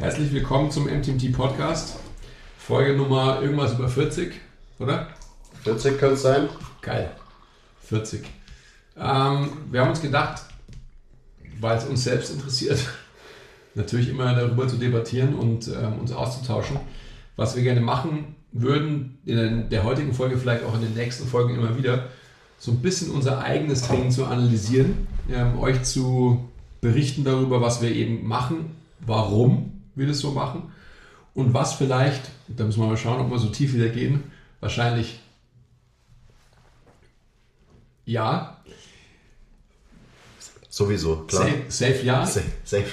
Herzlich willkommen zum MTMT Podcast. Folge Nummer irgendwas über 40, oder? 40 könnte es sein. Geil. 40. Ähm, wir haben uns gedacht, weil es uns selbst interessiert, natürlich immer darüber zu debattieren und ähm, uns auszutauschen, was wir gerne machen würden, in der heutigen Folge, vielleicht auch in den nächsten Folgen immer wieder, so ein bisschen unser eigenes Training zu analysieren, ähm, euch zu berichten darüber, was wir eben machen, warum wir das so machen und was vielleicht, da müssen wir mal schauen, ob wir so tief wieder gehen, wahrscheinlich ja. Sowieso, klar. Safe, safe ja. Safe. safe.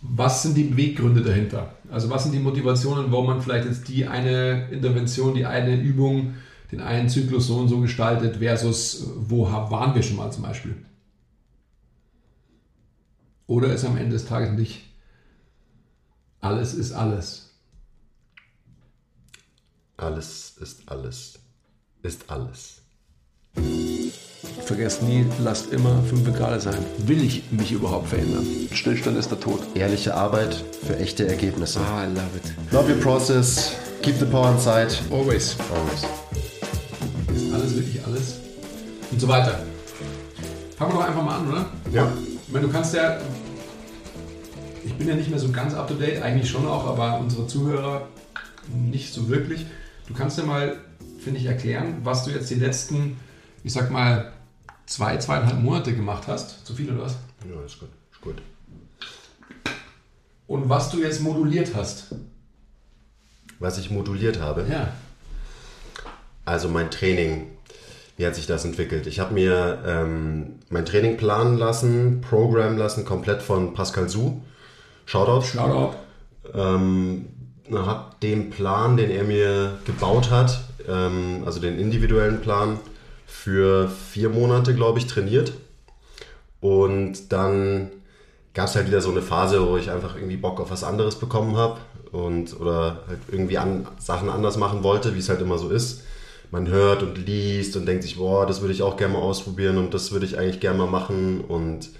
Was sind die Beweggründe dahinter? Also was sind die Motivationen, warum man vielleicht jetzt die eine Intervention, die eine Übung, den einen Zyklus so und so gestaltet, versus wo waren wir schon mal zum Beispiel? Oder ist am Ende des Tages nicht alles ist alles? Alles ist alles. Ist alles. Vergesst nie, lasst immer 5 Grad sein. Will ich mich überhaupt verändern? Stillstand ist der Tod. Ehrliche Arbeit für echte Ergebnisse. Ah, I love it. Love your process. Keep the power inside. Always. Always. Ist alles wirklich alles? Und so weiter. Fangen wir doch einfach mal an, oder? Ja. Ich meine, du kannst ja. Ich bin ja nicht mehr so ganz up to date, eigentlich schon auch, aber unsere Zuhörer nicht so wirklich. Du kannst ja mal, finde ich, erklären, was du jetzt die letzten, ich sag mal, zwei, zweieinhalb Monate gemacht hast. Zu viel oder was? Ja, ist gut. Ist gut. Und was du jetzt moduliert hast. Was ich moduliert habe. Ja. Also mein Training. Wie hat sich das entwickelt? Ich habe mir ähm, mein Training planen lassen, programmen lassen, komplett von Pascal Su. Shoutout. Shoutout. Ähm, habe den Plan, den er mir gebaut hat, ähm, also den individuellen Plan, für vier Monate, glaube ich, trainiert. Und dann gab es halt wieder so eine Phase, wo ich einfach irgendwie Bock auf was anderes bekommen habe und oder halt irgendwie an, Sachen anders machen wollte, wie es halt immer so ist. Man hört und liest und denkt sich, boah, das würde ich auch gerne mal ausprobieren und das würde ich eigentlich gerne mal machen und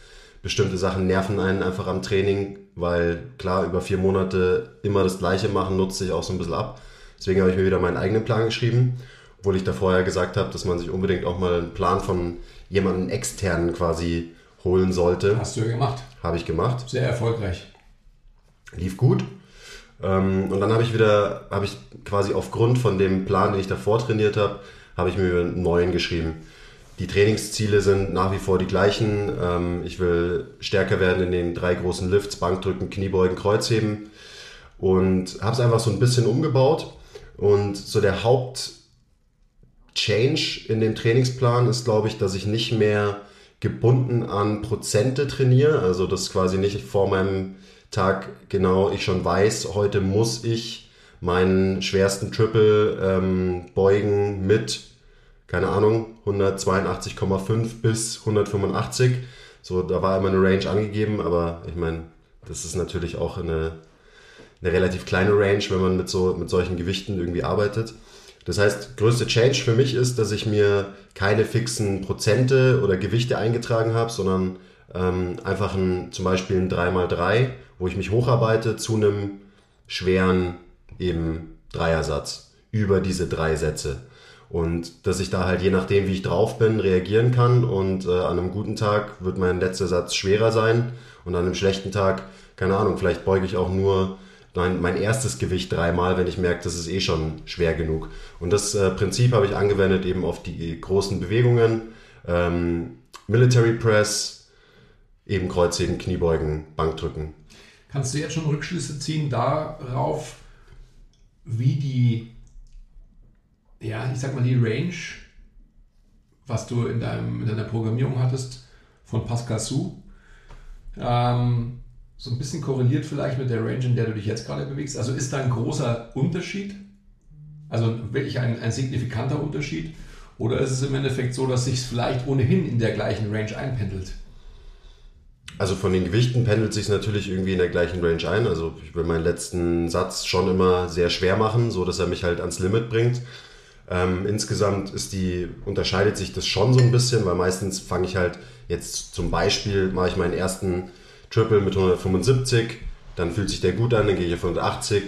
bestimmte Sachen nerven einen einfach am Training, weil klar, über vier Monate immer das Gleiche machen, nutzt sich auch so ein bisschen ab. Deswegen habe ich mir wieder meinen eigenen Plan geschrieben, obwohl ich da vorher gesagt habe, dass man sich unbedingt auch mal einen Plan von jemandem externen quasi holen sollte. Hast du ja gemacht. Habe ich gemacht. Sehr erfolgreich. Lief gut. Ähm, und dann habe ich wieder, habe ich quasi aufgrund von dem Plan, den ich davor trainiert habe, habe ich mir einen neuen geschrieben. Die Trainingsziele sind nach wie vor die gleichen. Ähm, ich will stärker werden in den drei großen Lifts, Bankdrücken, Kniebeugen, Kreuzheben. Und habe es einfach so ein bisschen umgebaut. Und so der Haupt-Change in dem Trainingsplan ist, glaube ich, dass ich nicht mehr gebunden an Prozente trainiere. Also das quasi nicht vor meinem Tag genau ich schon weiß, heute muss ich meinen schwersten Triple ähm, beugen mit, keine Ahnung, 182,5 bis 185. So, da war immer eine Range angegeben, aber ich meine, das ist natürlich auch eine, eine relativ kleine Range, wenn man mit, so, mit solchen Gewichten irgendwie arbeitet. Das heißt, größte Change für mich ist, dass ich mir keine fixen Prozente oder Gewichte eingetragen habe, sondern ähm, einfach ein, zum Beispiel ein 3x3, wo ich mich hocharbeite zu einem schweren eben Dreiersatz über diese drei Sätze. Und dass ich da halt je nachdem, wie ich drauf bin, reagieren kann. Und äh, an einem guten Tag wird mein letzter Satz schwerer sein. Und an einem schlechten Tag, keine Ahnung, vielleicht beuge ich auch nur mein, mein erstes Gewicht dreimal, wenn ich merke, das ist eh schon schwer genug. Und das äh, Prinzip habe ich angewendet eben auf die großen Bewegungen. Ähm, Military Press, eben Kreuzheben, Kniebeugen, Bankdrücken. Kannst du jetzt schon Rückschlüsse ziehen darauf, wie die, ja, ich sag mal, die Range, was du in, deinem, in deiner Programmierung hattest, von Pascal Su, ähm, so ein bisschen korreliert vielleicht mit der Range, in der du dich jetzt gerade bewegst? Also ist da ein großer Unterschied? Also wirklich ein, ein signifikanter Unterschied? Oder ist es im Endeffekt so, dass sich es vielleicht ohnehin in der gleichen Range einpendelt? Also von den Gewichten pendelt sich natürlich irgendwie in der gleichen Range ein. Also ich will meinen letzten Satz schon immer sehr schwer machen, so dass er mich halt ans Limit bringt. Ähm, insgesamt ist die, unterscheidet sich das schon so ein bisschen, weil meistens fange ich halt jetzt zum Beispiel, mache ich meinen ersten Triple mit 175, dann fühlt sich der gut an, dann gehe ich auf 180,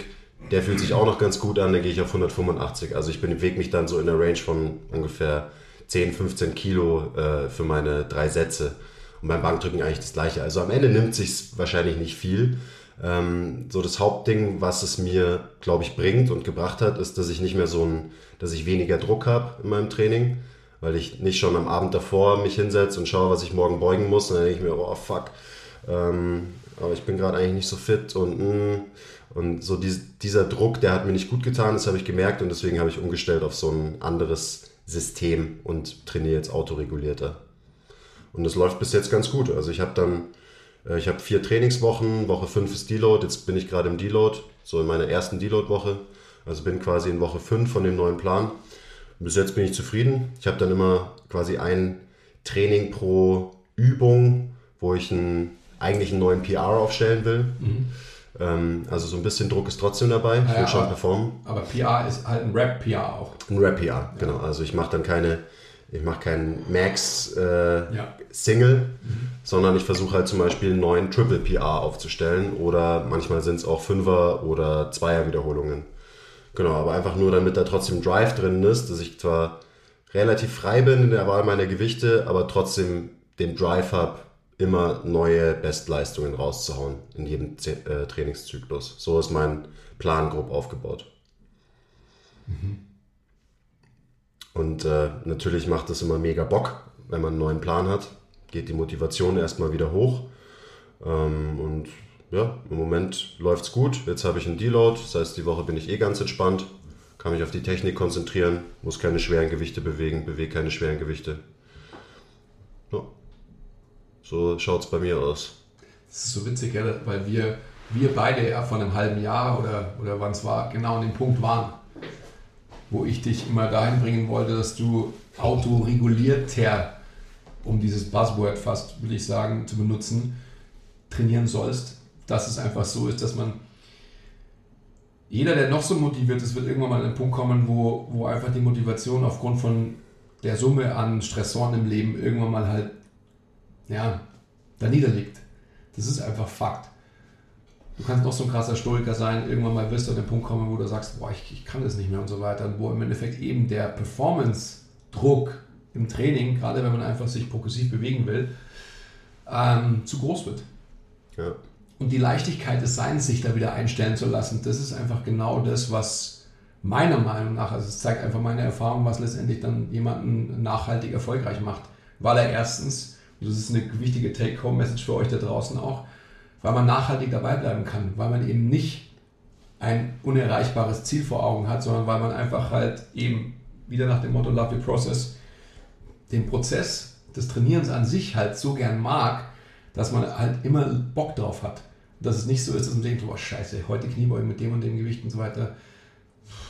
der fühlt sich auch noch ganz gut an, dann gehe ich auf 185. Also ich bewege mich dann so in der Range von ungefähr 10, 15 Kilo äh, für meine drei Sätze. Und beim Bankdrücken eigentlich das gleiche. Also am Ende nimmt sich wahrscheinlich nicht viel. Ähm, so das Hauptding, was es mir, glaube ich, bringt und gebracht hat, ist, dass ich nicht mehr so ein, dass ich weniger Druck habe in meinem Training, weil ich nicht schon am Abend davor mich hinsetze und schaue, was ich morgen beugen muss. Und dann denke ich mir, oh fuck, ähm, aber ich bin gerade eigentlich nicht so fit und mh, mm, und so dies, dieser Druck, der hat mir nicht gut getan, das habe ich gemerkt und deswegen habe ich umgestellt auf so ein anderes System und trainiere jetzt autoregulierter. Und das läuft bis jetzt ganz gut. Also ich habe dann, ich habe vier Trainingswochen, Woche 5 ist Deload, jetzt bin ich gerade im Deload, so in meiner ersten Deload-Woche. Also bin quasi in Woche 5 von dem neuen Plan. Bis jetzt bin ich zufrieden. Ich habe dann immer quasi ein Training pro Übung, wo ich einen, eigentlich einen neuen PR aufstellen will. Mhm. Ähm, also so ein bisschen Druck ist trotzdem dabei. Ich will ja, schon aber, performen. Aber PR ist halt ein Rap-PR auch. Ein Rap-PR, ja. genau. Also ich mache dann keine, ich mache keinen Max-Single, äh, mhm. sondern ich versuche halt zum Beispiel einen neuen Triple PR aufzustellen oder manchmal sind es auch Fünfer- oder Zweier-Wiederholungen. Genau, aber einfach nur, damit da trotzdem Drive drin ist, dass ich zwar relativ frei bin in der Wahl meiner Gewichte, aber trotzdem den Drive habe, immer neue Bestleistungen rauszuhauen in jedem äh, Trainingszyklus. So ist mein Plan grob aufgebaut. Mhm. Und äh, natürlich macht es immer mega Bock, wenn man einen neuen Plan hat. Geht die Motivation erstmal wieder hoch. Ähm, und ja, im Moment läuft es gut. Jetzt habe ich einen Deload, das heißt, die Woche bin ich eh ganz entspannt. Kann mich auf die Technik konzentrieren, muss keine schweren Gewichte bewegen, bewege keine schweren Gewichte. Ja. So es bei mir aus. Das ist so witzig, weil wir, wir beide ja von einem halben Jahr oder, oder wann es war, genau an dem Punkt waren, wo ich dich immer dahin bringen wollte, dass du autoregulierter, um dieses Buzzword fast, will ich sagen, zu benutzen, trainieren sollst. Dass es einfach so ist, dass man jeder, der noch so motiviert ist, wird irgendwann mal an den Punkt kommen, wo, wo einfach die Motivation aufgrund von der Summe an Stressoren im Leben irgendwann mal halt ja, da niederliegt. Das ist einfach Fakt. Du kannst noch so ein krasser Stoiker sein, irgendwann mal wirst du an den Punkt kommen, wo du sagst, boah, ich, ich kann das nicht mehr und so weiter. Und wo im Endeffekt eben der Performance-Druck im Training, gerade wenn man einfach sich progressiv bewegen will, ähm, zu groß wird. Ja. Und die Leichtigkeit des Seins, sich da wieder einstellen zu lassen, das ist einfach genau das, was meiner Meinung nach, also es zeigt einfach meine Erfahrung, was letztendlich dann jemanden nachhaltig erfolgreich macht. Weil er erstens das ist eine wichtige Take-Home-Message für euch da draußen auch, weil man nachhaltig dabei bleiben kann, weil man eben nicht ein unerreichbares Ziel vor Augen hat, sondern weil man einfach halt eben wieder nach dem Motto Love the Process den Prozess des Trainierens an sich halt so gern mag, dass man halt immer Bock drauf hat. Dass es nicht so ist, dass man denkt, oh scheiße, heute Kniebeugen mit dem und dem Gewicht und so weiter,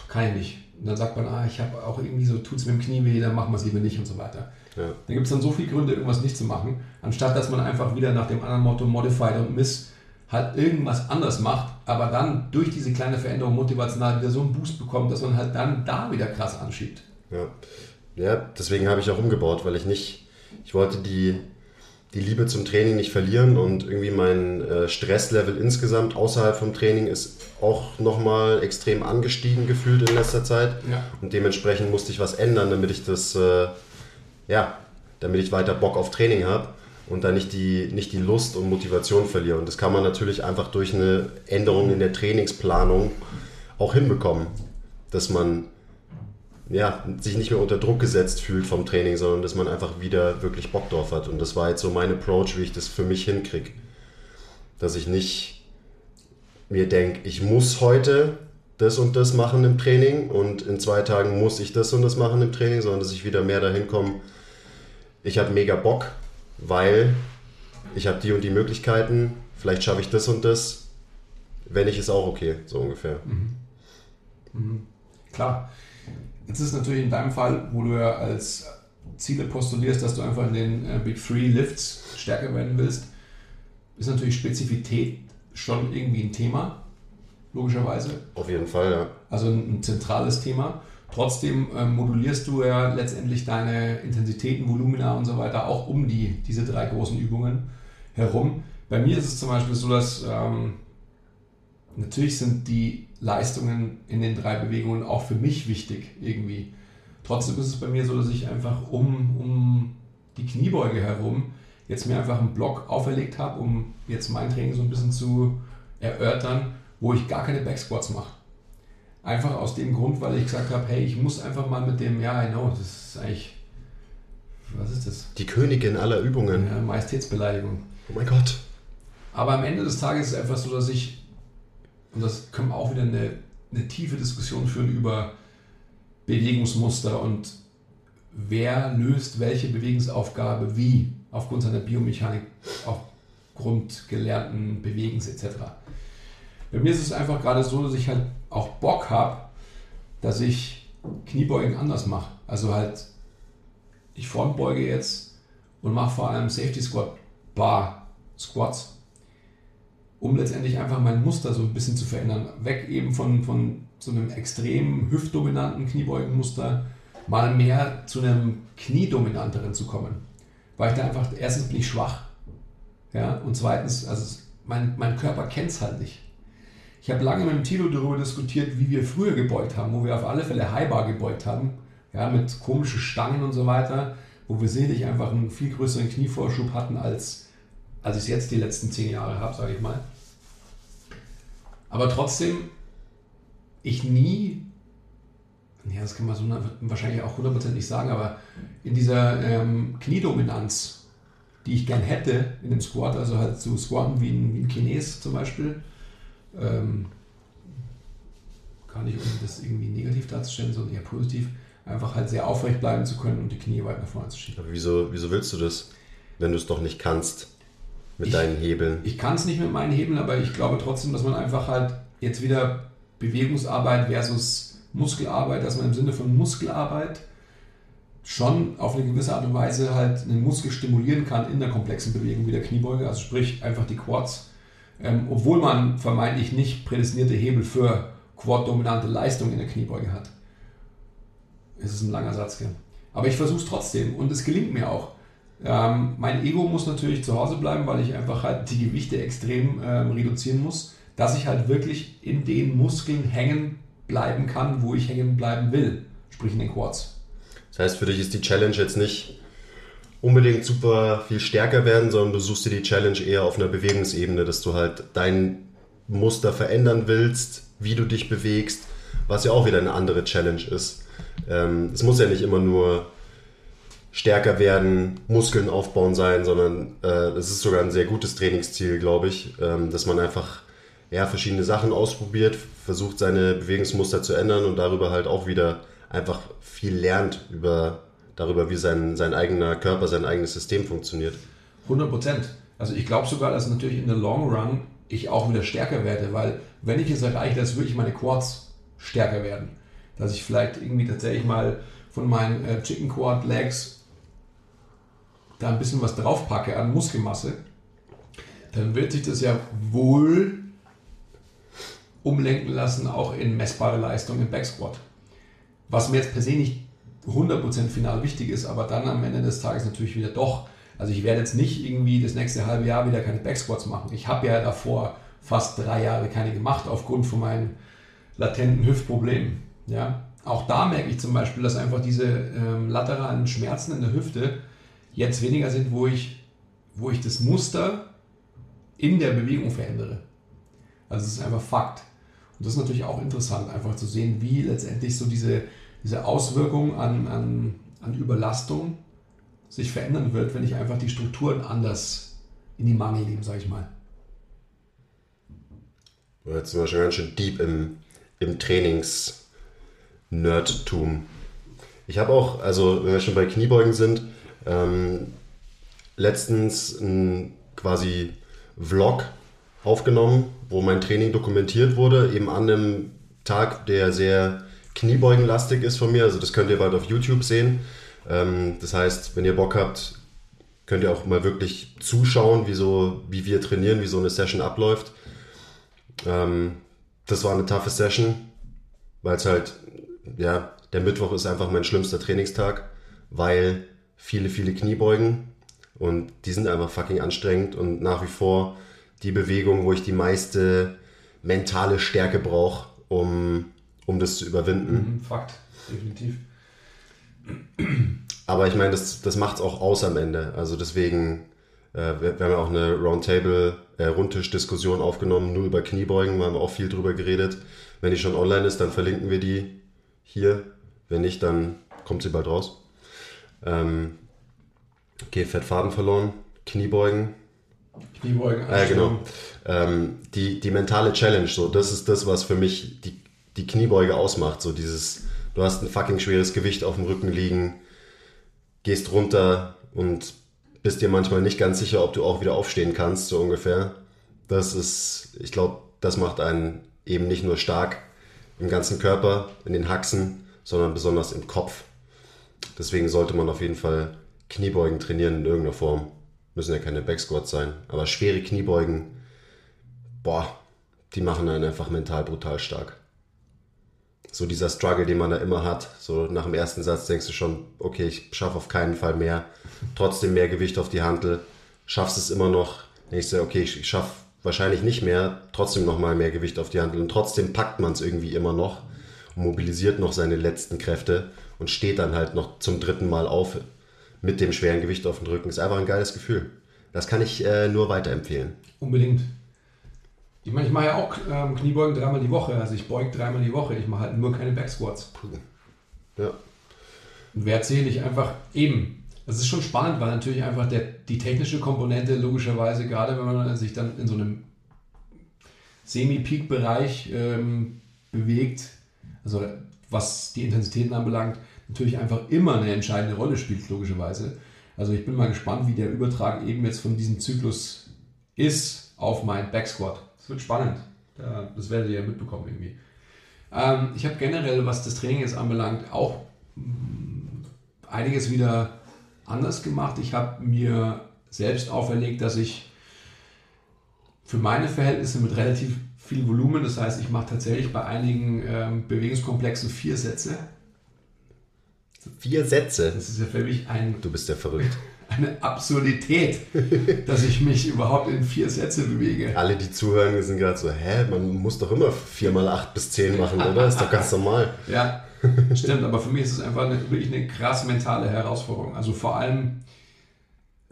kann ich nicht. Und dann sagt man, ah, ich habe auch irgendwie so, tut es mit dem Knie weh, dann machen wir es lieber nicht und so weiter. Ja. Da gibt es dann so viele Gründe, irgendwas nicht zu machen, anstatt dass man einfach wieder nach dem anderen Motto Modified und Miss halt irgendwas anders macht, aber dann durch diese kleine Veränderung motivational wieder so einen Boost bekommt, dass man halt dann da wieder krass anschiebt. Ja, ja deswegen habe ich auch umgebaut, weil ich nicht, ich wollte die, die Liebe zum Training nicht verlieren und irgendwie mein äh, Stresslevel insgesamt außerhalb vom Training ist auch nochmal extrem angestiegen gefühlt in letzter Zeit. Ja. Und dementsprechend musste ich was ändern, damit ich das äh, ja, damit ich weiter Bock auf Training habe und dann nicht die, nicht die Lust und Motivation verliere. Und das kann man natürlich einfach durch eine Änderung in der Trainingsplanung auch hinbekommen, dass man ja, sich nicht mehr unter Druck gesetzt fühlt vom Training, sondern dass man einfach wieder wirklich Bock drauf hat. Und das war jetzt so mein Approach, wie ich das für mich hinkriege. Dass ich nicht mir denke, ich muss heute das und das machen im Training und in zwei Tagen muss ich das und das machen im Training, sondern dass ich wieder mehr dahin komme, ich habe mega Bock, weil ich habe die und die Möglichkeiten, vielleicht schaffe ich das und das, wenn ich es auch okay, so ungefähr. Mhm. Mhm. Klar. Jetzt ist natürlich in deinem Fall, wo du ja als Ziele postulierst, dass du einfach in den äh, Big Three Lifts stärker werden willst, ist natürlich Spezifität schon irgendwie ein Thema, logischerweise. Auf jeden Fall, ja. Also ein, ein zentrales Thema. Trotzdem äh, modulierst du ja letztendlich deine Intensitäten, Volumina und so weiter auch um die, diese drei großen Übungen herum. Bei mir ist es zum Beispiel so, dass ähm, natürlich sind die Leistungen in den drei Bewegungen auch für mich wichtig irgendwie. Trotzdem ist es bei mir so, dass ich einfach um, um die Kniebeuge herum jetzt mir einfach einen Block auferlegt habe, um jetzt mein Training so ein bisschen zu erörtern, wo ich gar keine Backsquats mache. Einfach aus dem Grund, weil ich gesagt habe, hey, ich muss einfach mal mit dem, ja, I know, das ist eigentlich, was ist das? Die Königin aller Übungen. Ja, Majestätsbeleidigung. Oh mein Gott. Aber am Ende des Tages ist es einfach so, dass ich, und das können wir auch wieder eine, eine tiefe Diskussion führen über Bewegungsmuster und wer löst welche Bewegungsaufgabe wie aufgrund seiner Biomechanik, aufgrund gelernten Bewegens etc. Bei mir ist es einfach gerade so, dass ich halt auch Bock habe, dass ich Kniebeugen anders mache. Also halt, ich frontbeuge jetzt und mache vor allem Safety Squat Bar Squats, um letztendlich einfach mein Muster so ein bisschen zu verändern. Weg eben von, von so einem extrem hüftdominanten Kniebeugenmuster mal mehr zu einem kniedominanteren zu kommen. Weil ich da einfach, erstens bin ich schwach. Ja, und zweitens, also mein, mein Körper kennt es halt nicht. Ich habe lange mit dem Tilo darüber diskutiert, wie wir früher gebeugt haben, wo wir auf alle Fälle Highbar gebeugt haben, ja, mit komischen Stangen und so weiter, wo wir sicherlich einfach einen viel größeren Knievorschub hatten, als, als ich es jetzt die letzten zehn Jahre habe, sage ich mal. Aber trotzdem, ich nie ja, das kann man so wahrscheinlich auch hundertprozentig sagen, aber in dieser ähm, Kniedominanz, die ich gern hätte in dem Squat, also halt zu squatten wie ein, wie ein Chines zum Beispiel, ähm, gar nicht, um das irgendwie negativ darzustellen, sondern eher positiv, einfach halt sehr aufrecht bleiben zu können und die Knie weit nach vorne zu schieben. Aber wieso, wieso willst du das, wenn du es doch nicht kannst mit ich, deinen Hebeln? Ich kann es nicht mit meinen Hebeln, aber ich glaube trotzdem, dass man einfach halt jetzt wieder Bewegungsarbeit versus Muskelarbeit, dass man im Sinne von Muskelarbeit schon auf eine gewisse Art und Weise halt einen Muskel stimulieren kann in der komplexen Bewegung wie der Kniebeuge, also sprich einfach die Quads. Ähm, obwohl man vermeintlich nicht prädestinierte Hebel für Quad-dominante Leistung in der Kniebeuge hat. Es ist ein langer Satz, gell? Aber ich versuche es trotzdem und es gelingt mir auch. Ähm, mein Ego muss natürlich zu Hause bleiben, weil ich einfach halt die Gewichte extrem ähm, reduzieren muss, dass ich halt wirklich in den Muskeln hängen bleiben kann, wo ich hängen bleiben will, sprich in den Quads. Das heißt, für dich ist die Challenge jetzt nicht unbedingt super viel stärker werden, sondern du suchst dir die Challenge eher auf einer Bewegungsebene, dass du halt dein Muster verändern willst, wie du dich bewegst, was ja auch wieder eine andere Challenge ist. Ähm, es muss ja nicht immer nur stärker werden, Muskeln aufbauen sein, sondern äh, es ist sogar ein sehr gutes Trainingsziel, glaube ich, ähm, dass man einfach ja, verschiedene Sachen ausprobiert, versucht seine Bewegungsmuster zu ändern und darüber halt auch wieder einfach viel lernt über, darüber, wie sein, sein eigener Körper, sein eigenes System funktioniert. 100 Prozent. Also ich glaube sogar, dass natürlich in der Long Run ich auch wieder stärker werde, weil wenn ich es erreiche, dass wirklich meine Quads stärker werden, dass ich vielleicht irgendwie tatsächlich mal von meinen äh, Chicken Quad Legs da ein bisschen was draufpacke an Muskelmasse, dann wird sich das ja wohl umlenken lassen, auch in messbare Leistung im Backsquat. Was mir jetzt per se nicht 100% final wichtig ist, aber dann am Ende des Tages natürlich wieder doch. Also ich werde jetzt nicht irgendwie das nächste halbe Jahr wieder keine Backsquats machen. Ich habe ja davor fast drei Jahre keine gemacht aufgrund von meinen latenten Hüftproblemen. Ja? Auch da merke ich zum Beispiel, dass einfach diese ähm, lateralen Schmerzen in der Hüfte jetzt weniger sind, wo ich, wo ich das Muster in der Bewegung verändere. Also es ist einfach Fakt. Und das ist natürlich auch interessant, einfach zu sehen, wie letztendlich so diese, diese Auswirkung an, an, an Überlastung sich verändern wird, wenn ich einfach die Strukturen anders in die Mangel nehme, sage ich mal. Jetzt sind wir schon ganz schön deep im, im Trainings-Nerdtum. Ich habe auch, also wenn wir schon bei Kniebeugen sind, ähm, letztens ein quasi Vlog aufgenommen, wo mein Training dokumentiert wurde, eben an einem Tag, der sehr kniebeugenlastig ist von mir. Also das könnt ihr bald auf YouTube sehen. Ähm, das heißt, wenn ihr Bock habt, könnt ihr auch mal wirklich zuschauen, wie, so, wie wir trainieren, wie so eine Session abläuft. Ähm, das war eine taffe Session, weil es halt, ja, der Mittwoch ist einfach mein schlimmster Trainingstag, weil viele, viele Kniebeugen und die sind einfach fucking anstrengend und nach wie vor die Bewegung, wo ich die meiste mentale Stärke braucht, um, um das zu überwinden. Mhm, Fakt, definitiv. Aber ich meine, das, das macht es auch aus am Ende. Also deswegen, äh, wir, wir haben ja auch eine Roundtable, äh, Rundtisch-Diskussion aufgenommen, nur über Kniebeugen, wir haben auch viel drüber geredet. Wenn die schon online ist, dann verlinken wir die hier. Wenn nicht, dann kommt sie bald raus. Ähm, okay, Fettfaden verloren, Kniebeugen. Kniebeugen, Ja, genau. Ähm, die, die mentale Challenge, so, das ist das, was für mich die, die Kniebeuge ausmacht. So dieses, du hast ein fucking schweres Gewicht auf dem Rücken liegen, gehst runter und bist dir manchmal nicht ganz sicher, ob du auch wieder aufstehen kannst, so ungefähr. Das ist, ich glaube, das macht einen eben nicht nur stark im ganzen Körper, in den Haxen, sondern besonders im Kopf. Deswegen sollte man auf jeden Fall Kniebeugen trainieren in irgendeiner Form. Müssen ja keine Backsquats sein. Aber schwere Kniebeugen, boah, die machen einen einfach mental brutal stark. So dieser Struggle, den man da immer hat. So nach dem ersten Satz denkst du schon, okay, ich schaffe auf keinen Fall mehr. Trotzdem mehr Gewicht auf die Hantel. Schaffst es immer noch. Du, okay, ich schaffe wahrscheinlich nicht mehr. Trotzdem nochmal mehr Gewicht auf die Hantel. Und trotzdem packt man es irgendwie immer noch. Und mobilisiert noch seine letzten Kräfte. Und steht dann halt noch zum dritten Mal auf. Mit dem schweren Gewicht auf dem Rücken. Ist einfach ein geiles Gefühl. Das kann ich äh, nur weiterempfehlen. Unbedingt. Ich meine, ich mache ja auch ähm, Kniebeugen dreimal die Woche. Also ich beuge dreimal die Woche. Ich mache halt nur keine Backsquats. Ja. Und Wert zähle ich einfach eben. Das ist schon spannend, weil natürlich einfach der, die technische Komponente logischerweise, gerade wenn man sich dann in so einem Semi-Peak-Bereich ähm, bewegt, also was die Intensitäten anbelangt, natürlich einfach immer eine entscheidende Rolle spielt, logischerweise. Also ich bin mal gespannt, wie der Übertrag eben jetzt von diesem Zyklus ist auf mein Backsquat. Das wird spannend. Das werdet ihr ja mitbekommen irgendwie. Ähm, ich habe generell, was das Training jetzt anbelangt, auch mh, einiges wieder anders gemacht. Ich habe mir selbst auferlegt, dass ich für meine Verhältnisse mit relativ viel Volumen, das heißt, ich mache tatsächlich bei einigen ähm, Bewegungskomplexen vier Sätze. Vier Sätze. Das ist ja für mich ein, Du bist ja verrückt. eine Absurdität, dass ich mich überhaupt in vier Sätze bewege. Alle, die zuhören, sind gerade so, hä, man muss doch immer 4 mal 8 bis 10 machen, oder? Ist doch ganz normal. Ja, stimmt, aber für mich ist es einfach eine, wirklich eine krass mentale Herausforderung. Also vor allem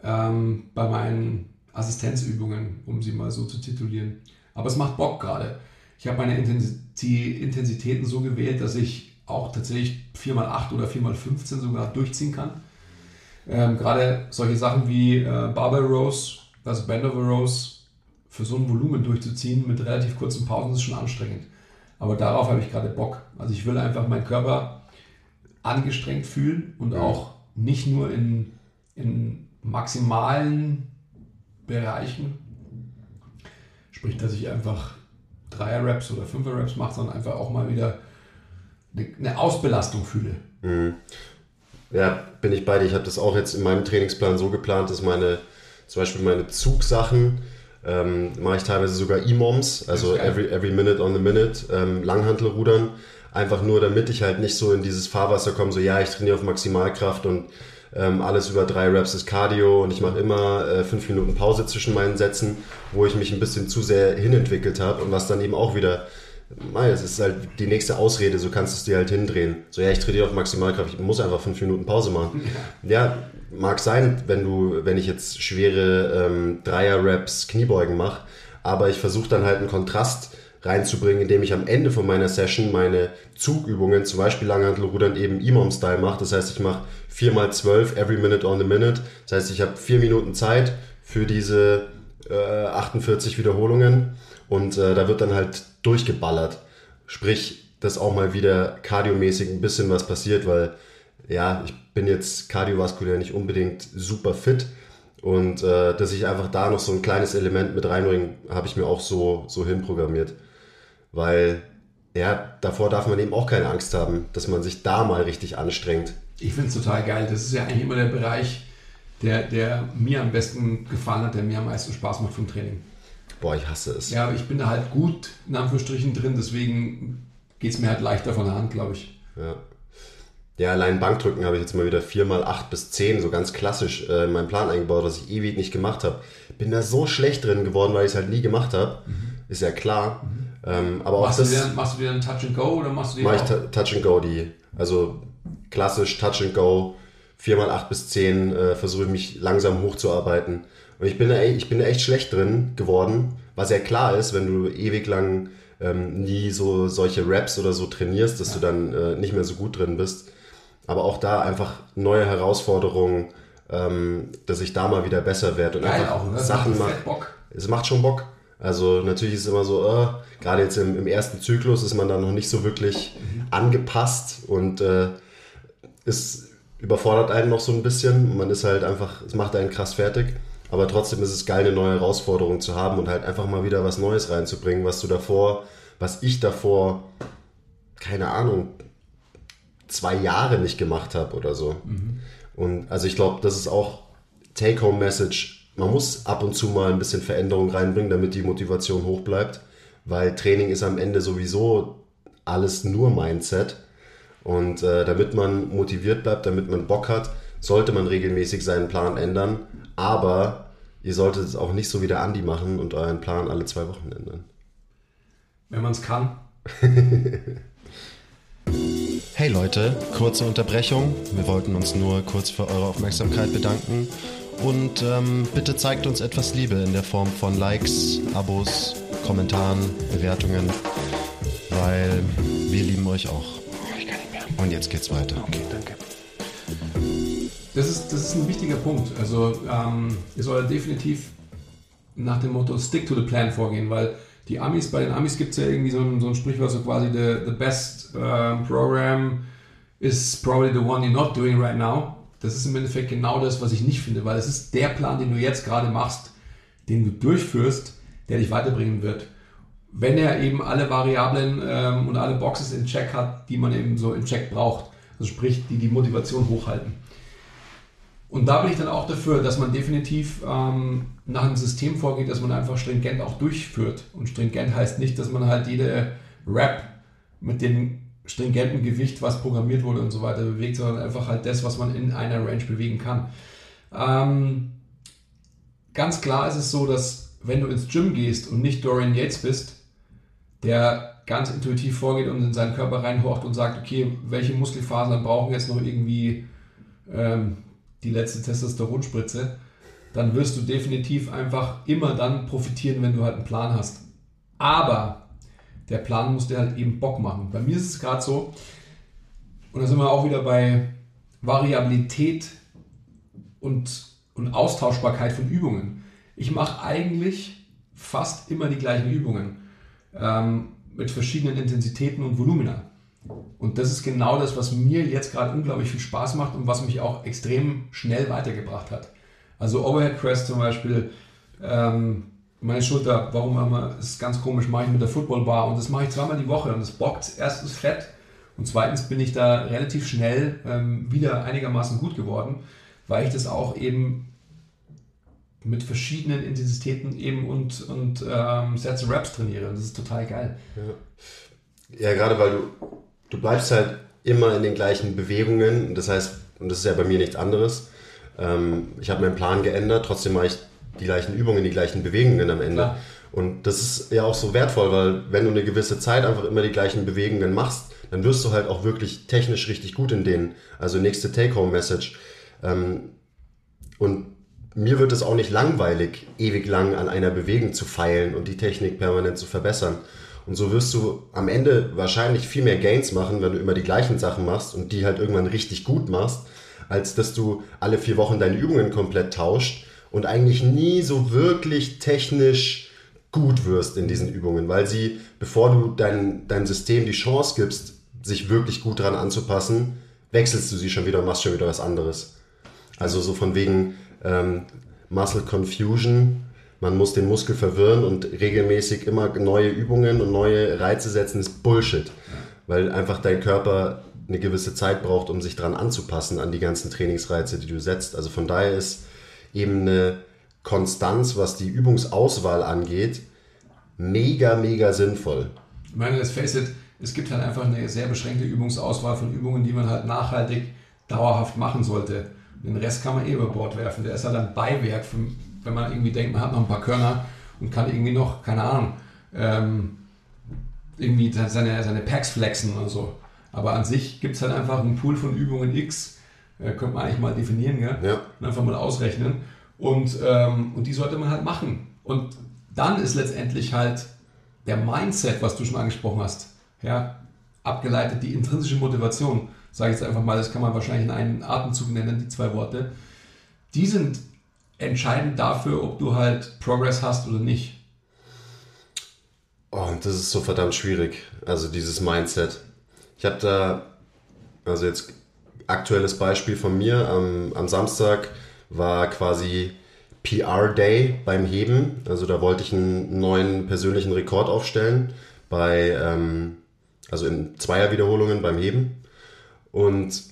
ähm, bei meinen Assistenzübungen, um sie mal so zu titulieren. Aber es macht Bock gerade. Ich habe meine Intensi- Intensitäten so gewählt, dass ich auch tatsächlich 4x8 oder 4x15 sogar durchziehen kann. Ähm, gerade solche Sachen wie äh, Barbell Rows, also Band over Rows, für so ein Volumen durchzuziehen mit relativ kurzen Pausen ist schon anstrengend. Aber darauf habe ich gerade Bock. Also ich will einfach meinen Körper angestrengt fühlen und auch nicht nur in, in maximalen Bereichen, sprich, dass ich einfach Dreier-Raps oder Fünfer-Raps mache, sondern einfach auch mal wieder eine, Ausbelastung fühle. Ja, bin ich bei dir. Ich habe das auch jetzt in meinem Trainingsplan so geplant, dass meine, zum Beispiel meine Zugsachen, ähm, mache ich teilweise sogar E-Moms, also every, every minute on the minute, ähm, Langhantelrudern. Einfach nur, damit ich halt nicht so in dieses Fahrwasser komme, so ja, ich trainiere auf Maximalkraft und ähm, alles über drei Reps ist Cardio und ich mache immer äh, fünf Minuten Pause zwischen meinen Sätzen, wo ich mich ein bisschen zu sehr hinentwickelt habe und was dann eben auch wieder Mei, es ist halt die nächste Ausrede, so kannst du es dir halt hindrehen. So, ja, ich trainiere auf Maximalkraft, ich muss einfach fünf Minuten Pause machen. Ja, mag sein, wenn du, wenn ich jetzt schwere ähm, Dreier-Raps Kniebeugen mache, aber ich versuche dann halt einen Kontrast reinzubringen, indem ich am Ende von meiner Session meine Zugübungen, zum Beispiel Langhantelrudern, eben Imam-Style mache. Das heißt, ich mache 4x12, every minute on the minute. Das heißt, ich habe vier Minuten Zeit für diese äh, 48 Wiederholungen und äh, da wird dann halt durchgeballert. Sprich, dass auch mal wieder kardiomäßig ein bisschen was passiert, weil ja, ich bin jetzt kardiovaskulär nicht unbedingt super fit und äh, dass ich einfach da noch so ein kleines Element mit reinbringe, habe ich mir auch so, so hinprogrammiert. Weil ja, davor darf man eben auch keine Angst haben, dass man sich da mal richtig anstrengt. Ich finde es total geil. Das ist ja eigentlich immer der Bereich, der, der mir am besten gefallen hat, der mir am meisten Spaß macht vom Training. Boah, ich hasse es. Ja, aber ich bin da halt gut in Anführungsstrichen drin, deswegen geht es mir halt leichter von der Hand, glaube ich. Ja. Ja, allein Bankdrücken habe ich jetzt mal wieder 4 mal 8 bis 10, so ganz klassisch äh, in meinen Plan eingebaut, was ich ewig nicht gemacht habe. Bin da so schlecht drin geworden, weil ich es halt nie gemacht habe. Ist ja klar. Ähm, aber machst, auch du das wieder, machst du wieder ein Touch and Go oder machst du die mache ich Touch and Go, die, also klassisch Touch and Go, 4x8 bis 10, äh, versuche ich mich langsam hochzuarbeiten. Und ich bin, da, echt- ich bin echt schlecht drin geworden, was ja klar ist, wenn du ewig lang ähm, nie so solche Raps oder so trainierst, dass du dann äh, nicht mehr so gut drin bist. Aber auch da einfach neue Herausforderungen, ähm, dass ich da mal wieder besser werde und Geil einfach auch, ne? Sachen macht mache. Es macht schon Bock. Also natürlich ist es immer so, äh, gerade jetzt im, im ersten Zyklus ist man da noch nicht so wirklich angepasst und äh, es überfordert einen noch so ein bisschen. Man ist halt einfach, es macht einen krass fertig. Aber trotzdem ist es geil, eine neue Herausforderung zu haben und halt einfach mal wieder was Neues reinzubringen, was du davor, was ich davor, keine Ahnung, zwei Jahre nicht gemacht habe oder so. Und also ich glaube, das ist auch Take-Home-Message. Man muss ab und zu mal ein bisschen Veränderung reinbringen, damit die Motivation hoch bleibt, weil Training ist am Ende sowieso alles nur Mindset. Und äh, damit man motiviert bleibt, damit man Bock hat, sollte man regelmäßig seinen Plan ändern. Aber ihr solltet es auch nicht so wie der Andi machen und euren Plan alle zwei Wochen ändern. Wenn man es kann. Hey Leute, kurze Unterbrechung. Wir wollten uns nur kurz für eure Aufmerksamkeit bedanken. Und ähm, bitte zeigt uns etwas Liebe in der Form von Likes, Abos, Kommentaren, Bewertungen, weil wir lieben euch auch. Und jetzt geht's weiter. Okay, danke. Das ist, das ist ein wichtiger Punkt. Also ähm, ihr solltet definitiv nach dem Motto Stick to the Plan vorgehen, weil die Amis, bei den Amis gibt es ja irgendwie so ein, so ein Sprichwort, so quasi the, the best ähm, program is probably the one you're not doing right now. Das ist im Endeffekt genau das, was ich nicht finde, weil es ist der Plan, den du jetzt gerade machst, den du durchführst, der dich weiterbringen wird. Wenn er eben alle Variablen ähm, und alle Boxes in Check hat, die man eben so in Check braucht. Also sprich, die die Motivation hochhalten. Und da bin ich dann auch dafür, dass man definitiv ähm, nach einem System vorgeht, dass man einfach stringent auch durchführt. Und stringent heißt nicht, dass man halt jede Rap mit dem stringenten Gewicht, was programmiert wurde und so weiter bewegt, sondern einfach halt das, was man in einer Range bewegen kann. Ähm, ganz klar ist es so, dass wenn du ins Gym gehst und nicht Dorian Yates bist, der ganz intuitiv vorgeht und in seinen Körper reinhorcht und sagt, okay, welche Muskelfasern brauchen jetzt noch irgendwie ähm, die letzte Testosteronspritze, dann wirst du definitiv einfach immer dann profitieren, wenn du halt einen Plan hast. Aber der Plan muss dir halt eben Bock machen. Bei mir ist es gerade so, und da sind wir auch wieder bei Variabilität und, und Austauschbarkeit von Übungen. Ich mache eigentlich fast immer die gleichen Übungen ähm, mit verschiedenen Intensitäten und Volumina. Und das ist genau das, was mir jetzt gerade unglaublich viel Spaß macht und was mich auch extrem schnell weitergebracht hat. Also Overhead Press zum Beispiel, ähm, meine Schulter, warum immer, ist ganz komisch, mache ich mit der Football Bar und das mache ich zweimal die Woche und das bockt erstens fett und zweitens bin ich da relativ schnell ähm, wieder einigermaßen gut geworden, weil ich das auch eben mit verschiedenen Intensitäten eben und, und ähm, Sets Raps trainiere. Das ist total geil. Ja, gerade weil du, du bleibst halt immer in den gleichen Bewegungen. Das heißt, und das ist ja bei mir nichts anderes. Ähm, ich habe meinen Plan geändert, trotzdem mache ich die gleichen Übungen, die gleichen Bewegungen am Ende. Klar. Und das ist ja auch so wertvoll, weil wenn du eine gewisse Zeit einfach immer die gleichen Bewegungen machst, dann wirst du halt auch wirklich technisch richtig gut in denen. Also nächste Take-Home-Message. Ähm, und mir wird es auch nicht langweilig, ewig lang an einer Bewegung zu feilen und die Technik permanent zu verbessern. Und so wirst du am Ende wahrscheinlich viel mehr Gains machen, wenn du immer die gleichen Sachen machst und die halt irgendwann richtig gut machst, als dass du alle vier Wochen deine Übungen komplett tauscht und eigentlich nie so wirklich technisch gut wirst in diesen Übungen, weil sie, bevor du dein, dein System die Chance gibst, sich wirklich gut dran anzupassen, wechselst du sie schon wieder und machst schon wieder was anderes. Also so von wegen ähm, Muscle Confusion, man muss den Muskel verwirren und regelmäßig immer neue Übungen und neue Reize setzen, ist Bullshit. Weil einfach dein Körper eine gewisse Zeit braucht, um sich dran anzupassen an die ganzen Trainingsreize, die du setzt. Also von daher ist eben eine Konstanz, was die Übungsauswahl angeht, mega, mega sinnvoll. Ich meine, let's face it, es gibt halt einfach eine sehr beschränkte Übungsauswahl von Übungen, die man halt nachhaltig dauerhaft machen sollte. Den Rest kann man eh über Bord werfen. Der ist halt ein Beiwerk, für, wenn man irgendwie denkt, man hat noch ein paar Körner und kann irgendwie noch, keine Ahnung, ähm, irgendwie seine, seine Packs flexen und so. Aber an sich gibt es halt einfach einen Pool von Übungen X, äh, könnte man eigentlich mal definieren, gell? Ja. Und einfach mal ausrechnen. Und, ähm, und die sollte man halt machen. Und dann ist letztendlich halt der Mindset, was du schon angesprochen hast, ja, abgeleitet, die intrinsische Motivation, sage ich jetzt einfach mal, das kann man wahrscheinlich in einem Atemzug nennen, die zwei Worte, die sind entscheidend dafür, ob du halt Progress hast oder nicht. Oh, und das ist so verdammt schwierig. Also dieses Mindset. Ich habe da, also jetzt aktuelles Beispiel von mir, am, am Samstag war quasi PR Day beim Heben. Also da wollte ich einen neuen persönlichen Rekord aufstellen bei, ähm, also in Zweierwiederholungen beim Heben. Und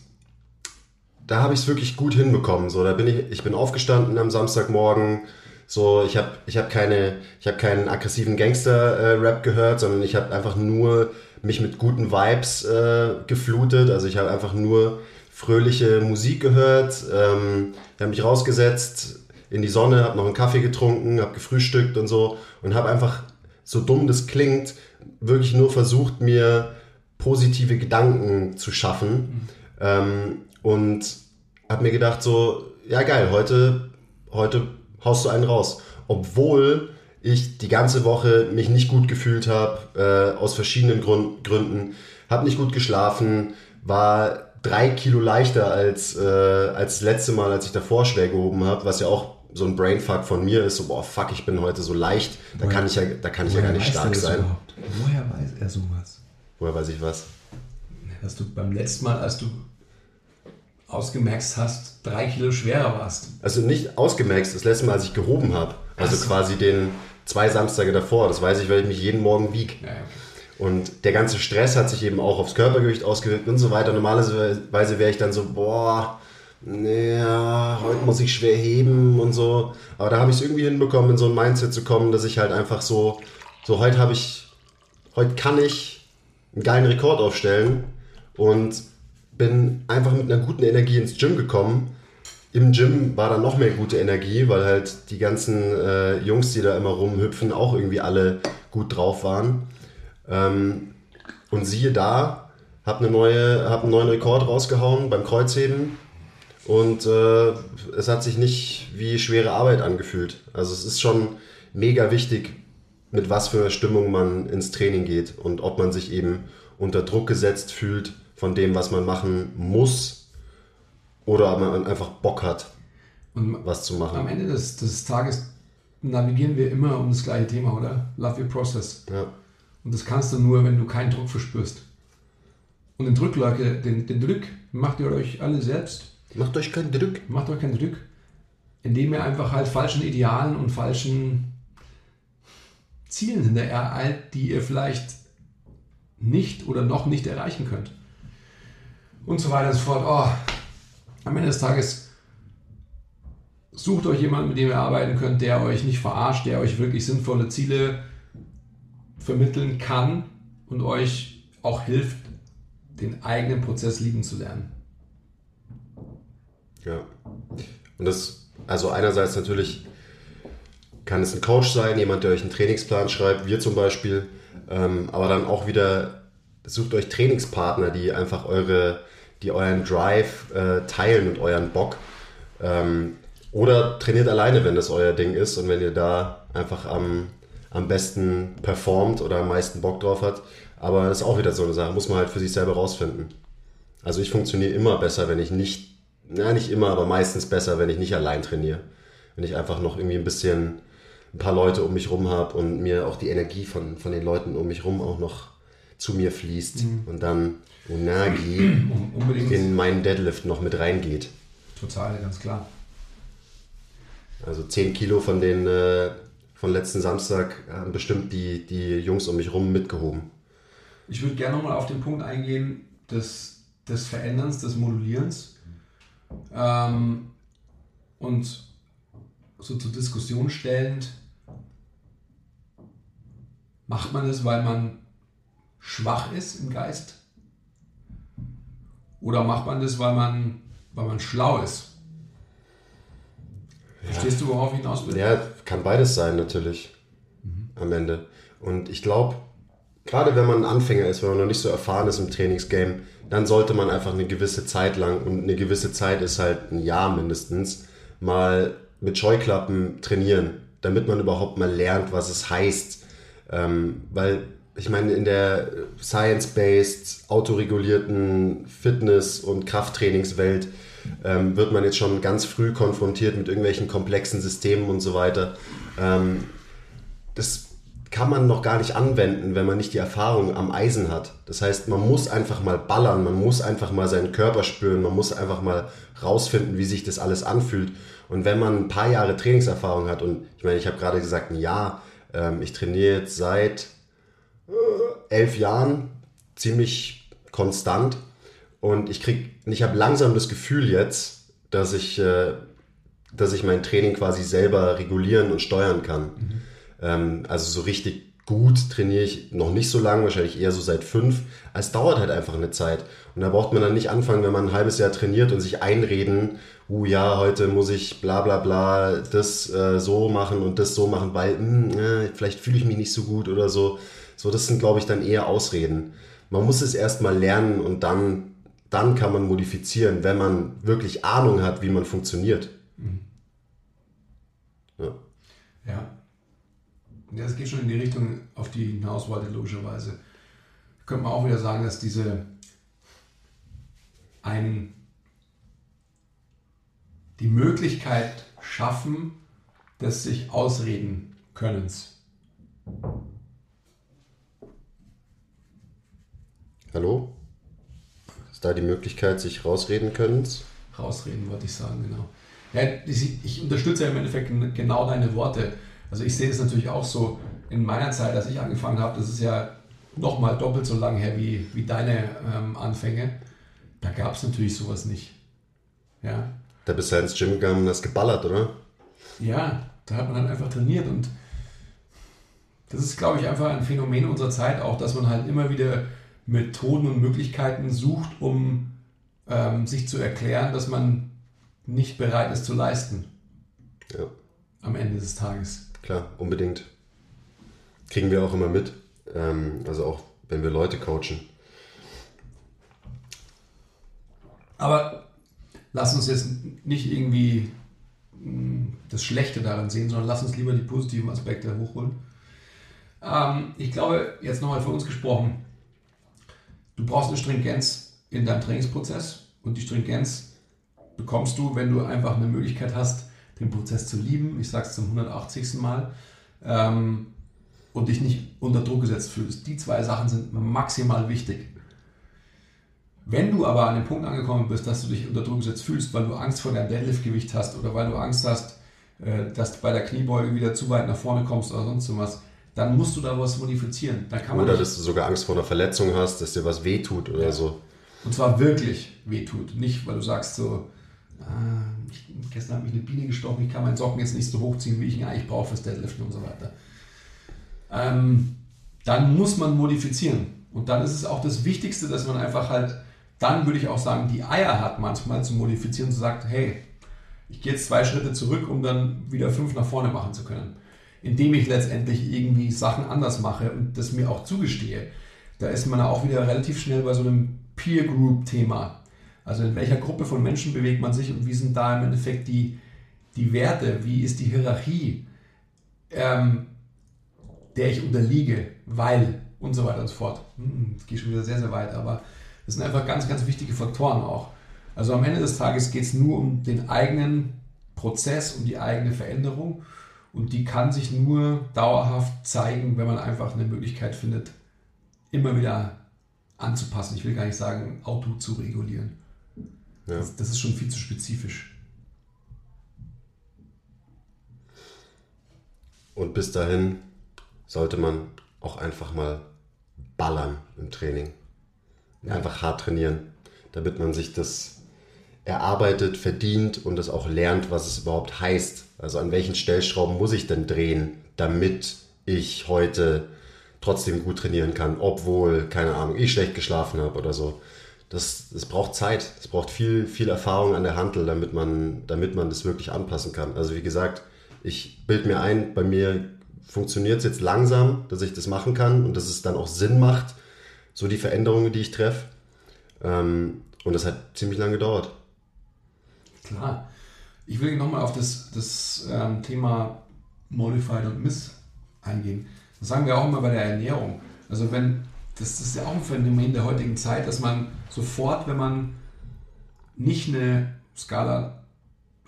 da habe ich es wirklich gut hinbekommen. So, da bin ich, ich bin aufgestanden am Samstagmorgen. So, ich habe ich hab keine, ich keinen aggressiven Gangster-Rap gehört, sondern ich habe einfach nur mich mit guten Vibes äh, geflutet. Also ich habe einfach nur fröhliche Musik gehört, ähm, habe mich rausgesetzt in die Sonne, habe noch einen Kaffee getrunken, habe gefrühstückt und so und habe einfach, so dumm das klingt, wirklich nur versucht, mir positive Gedanken zu schaffen ähm, und habe mir gedacht so, ja geil, heute, heute haust du einen raus. Obwohl ich die ganze Woche mich nicht gut gefühlt habe, äh, aus verschiedenen Grund, Gründen, habe nicht gut geschlafen, war drei Kilo leichter als, äh, als das letzte Mal, als ich davor schwer gehoben habe, was ja auch so ein Brainfuck von mir ist, so boah, fuck, ich bin heute so leicht, da kann ich ja, da kann ich ja gar nicht stark sein. Überhaupt? Woher weiß er sowas? Woher weiß ich was? Dass du beim letzten Mal, als du ausgemerkt hast, drei Kilo schwerer warst. Also nicht ausgemerkt, das letzte Mal, als ich gehoben habe. Also so. quasi den zwei Samstage davor. Das weiß ich, weil ich mich jeden Morgen wiege. Ja, okay. Und der ganze Stress hat sich eben auch aufs Körpergewicht ausgewirkt und so weiter. Normalerweise wäre ich dann so, boah, naja, heute muss ich schwer heben und so. Aber da habe ich es irgendwie hinbekommen, in so ein Mindset zu kommen, dass ich halt einfach so, so heute habe ich, heute kann ich einen geilen Rekord aufstellen und bin einfach mit einer guten Energie ins Gym gekommen. Im Gym war dann noch mehr gute Energie, weil halt die ganzen äh, Jungs, die da immer rumhüpfen, auch irgendwie alle gut drauf waren. Ähm, und siehe da, hab, eine neue, hab einen neuen Rekord rausgehauen beim Kreuzheben. Und äh, es hat sich nicht wie schwere Arbeit angefühlt. Also es ist schon mega wichtig, mit was für Stimmung man ins Training geht und ob man sich eben unter Druck gesetzt fühlt von dem, was man machen muss oder ob man einfach Bock hat, und was zu machen. Am Ende des, des Tages navigieren wir immer um das gleiche Thema, oder? Love your process. Ja. Und das kannst du nur, wenn du keinen Druck verspürst. Und den Druck, Leute, den, den Druck macht ihr euch alle selbst. Macht euch keinen Druck. Macht euch keinen Druck. Indem ihr einfach halt falschen Idealen und falschen Zielen hinterher eilt, die ihr vielleicht nicht oder noch nicht erreichen könnt. Und so weiter und so fort. Oh, am Ende des Tages sucht euch jemanden, mit dem ihr arbeiten könnt, der euch nicht verarscht, der euch wirklich sinnvolle Ziele vermitteln kann und euch auch hilft, den eigenen Prozess lieben zu lernen. Ja. Und das, also einerseits natürlich kann es ein Coach sein, jemand, der euch einen Trainingsplan schreibt, wir zum Beispiel, ähm, aber dann auch wieder sucht euch Trainingspartner, die einfach eure, die euren Drive äh, teilen und euren Bock. Ähm, oder trainiert alleine, wenn das euer Ding ist und wenn ihr da einfach am, am besten performt oder am meisten Bock drauf hat. Aber das ist auch wieder so eine Sache, muss man halt für sich selber rausfinden. Also ich funktioniere immer besser, wenn ich nicht, na nicht immer, aber meistens besser, wenn ich nicht allein trainiere. Wenn ich einfach noch irgendwie ein bisschen ein paar Leute um mich rum habe und mir auch die Energie von, von den Leuten um mich rum auch noch zu mir fließt mhm. und dann Unagi Unbedingt. in meinen Deadlift noch mit reingeht. Total, ganz klar. Also 10 Kilo von den äh, von letzten Samstag haben bestimmt die, die Jungs um mich rum mitgehoben. Ich würde gerne nochmal auf den Punkt eingehen des, des Veränderns, des Modulierens. Ähm, und so zur Diskussion stellend, macht man es, weil man schwach ist im Geist? Oder macht man das, weil man, weil man schlau ist? Verstehst du, worauf ich hinaus will? Ja, kann beides sein natürlich mhm. am Ende. Und ich glaube, gerade wenn man ein Anfänger ist, wenn man noch nicht so erfahren ist im Trainingsgame, dann sollte man einfach eine gewisse Zeit lang, und eine gewisse Zeit ist halt ein Jahr mindestens, mal mit Scheuklappen trainieren, damit man überhaupt mal lernt, was es heißt. Ähm, weil ich meine, in der science-based, autoregulierten Fitness- und Krafttrainingswelt ähm, wird man jetzt schon ganz früh konfrontiert mit irgendwelchen komplexen Systemen und so weiter. Ähm, das kann man noch gar nicht anwenden, wenn man nicht die Erfahrung am Eisen hat. Das heißt, man muss einfach mal ballern, man muss einfach mal seinen Körper spüren, man muss einfach mal rausfinden, wie sich das alles anfühlt. Und wenn man ein paar Jahre Trainingserfahrung hat, und ich meine, ich habe gerade gesagt, ein Jahr, ähm, ich trainiere jetzt seit äh, elf Jahren ziemlich konstant und ich krieg, ich habe langsam das Gefühl jetzt, dass ich, äh, dass ich mein Training quasi selber regulieren und steuern kann. Mhm. Ähm, also so richtig gut trainiere ich noch nicht so lange, wahrscheinlich eher so seit fünf. Es dauert halt einfach eine Zeit. Und da braucht man dann nicht anfangen, wenn man ein halbes Jahr trainiert und sich einreden, uh ja, heute muss ich bla bla bla das äh, so machen und das so machen, weil mh, hm, äh, vielleicht fühle ich mich nicht so gut oder so. So, das sind, glaube ich, dann eher Ausreden. Man muss es erstmal lernen und dann, dann kann man modifizieren, wenn man wirklich Ahnung hat, wie man funktioniert. Mhm. Ja. ja. Ja, es geht schon in die Richtung, auf die hinaus wollte, logischerweise. Könnte man auch wieder sagen, dass diese ein, die Möglichkeit schaffen des sich ausreden Könnens. Hallo? Da die Möglichkeit, sich rausreden Könnens? Rausreden, wollte ich sagen, genau. Ja, ich unterstütze ja im Endeffekt genau deine Worte. Also ich sehe es natürlich auch so in meiner Zeit, als ich angefangen habe, das ist ja nochmal doppelt so lang her wie, wie deine ähm, Anfänge. Da gab es natürlich sowas nicht. Ja. Da bist du ins Gym gegangen und hast geballert, oder? Ja, da hat man dann einfach trainiert und das ist, glaube ich, einfach ein Phänomen unserer Zeit auch, dass man halt immer wieder Methoden und Möglichkeiten sucht, um ähm, sich zu erklären, dass man nicht bereit ist zu leisten. Ja. Am Ende des Tages klar, unbedingt. Kriegen wir auch immer mit. Ähm, also auch wenn wir Leute coachen. Aber lass uns jetzt nicht irgendwie hm, das Schlechte daran sehen, sondern lass uns lieber die positiven Aspekte hochholen. Ähm, ich glaube, jetzt nochmal für uns gesprochen, du brauchst eine Stringenz in deinem Trainingsprozess und die Stringenz bekommst du, wenn du einfach eine Möglichkeit hast, den Prozess zu lieben, ich sage es zum 180. Mal, ähm, und dich nicht unter Druck gesetzt fühlst. Die zwei Sachen sind maximal wichtig. Wenn du aber an dem Punkt angekommen bist, dass du dich unter Druck gesetzt fühlst, weil du Angst vor deinem Deadlift-Gewicht hast oder weil du Angst hast, äh, dass du bei der Kniebeuge wieder zu weit nach vorne kommst oder sonst was, dann musst du da was modifizieren. oder dass du sogar Angst vor einer Verletzung hast, dass dir was wehtut oder ja. so. Und zwar wirklich wehtut. Nicht, weil du sagst so, äh, ich, gestern hat mich eine Biene gestochen, ich kann meinen Socken jetzt nicht so hochziehen, wie ich ihn eigentlich brauche fürs Deadliften und so weiter. Ähm, dann muss man modifizieren. Und dann ist es auch das Wichtigste, dass man einfach halt, dann würde ich auch sagen, die Eier hat manchmal zu modifizieren und sagt, hey, ich gehe jetzt zwei Schritte zurück, um dann wieder fünf nach vorne machen zu können. Indem ich letztendlich irgendwie Sachen anders mache und das mir auch zugestehe. Da ist man auch wieder relativ schnell bei so einem Peer Group Thema. Also in welcher Gruppe von Menschen bewegt man sich und wie sind da im Endeffekt die, die Werte, wie ist die Hierarchie, ähm, der ich unterliege, weil und so weiter und so fort. Hm, das geht schon wieder sehr, sehr weit, aber das sind einfach ganz, ganz wichtige Faktoren auch. Also am Ende des Tages geht es nur um den eigenen Prozess, um die eigene Veränderung und die kann sich nur dauerhaft zeigen, wenn man einfach eine Möglichkeit findet, immer wieder anzupassen. Ich will gar nicht sagen, auto zu regulieren. Ja. Das, das ist schon viel zu spezifisch. Und bis dahin sollte man auch einfach mal ballern im Training. Einfach hart trainieren, damit man sich das erarbeitet, verdient und das auch lernt, was es überhaupt heißt. Also an welchen Stellschrauben muss ich denn drehen, damit ich heute trotzdem gut trainieren kann, obwohl, keine Ahnung, ich schlecht geschlafen habe oder so das, das braucht Zeit, es braucht viel, viel Erfahrung an der Handel, damit man, damit man das wirklich anpassen kann. Also wie gesagt, ich bilde mir ein, bei mir funktioniert es jetzt langsam, dass ich das machen kann und dass es dann auch Sinn macht, so die Veränderungen, die ich treffe. Ähm, und das hat ziemlich lange gedauert. Klar. Ich will nochmal auf das, das ähm, Thema Modified und Miss eingehen. Das sagen wir auch immer bei der Ernährung. Also wenn, das, das ist ja auch ein Phänomen der heutigen Zeit, dass man sofort, wenn man nicht eine Skala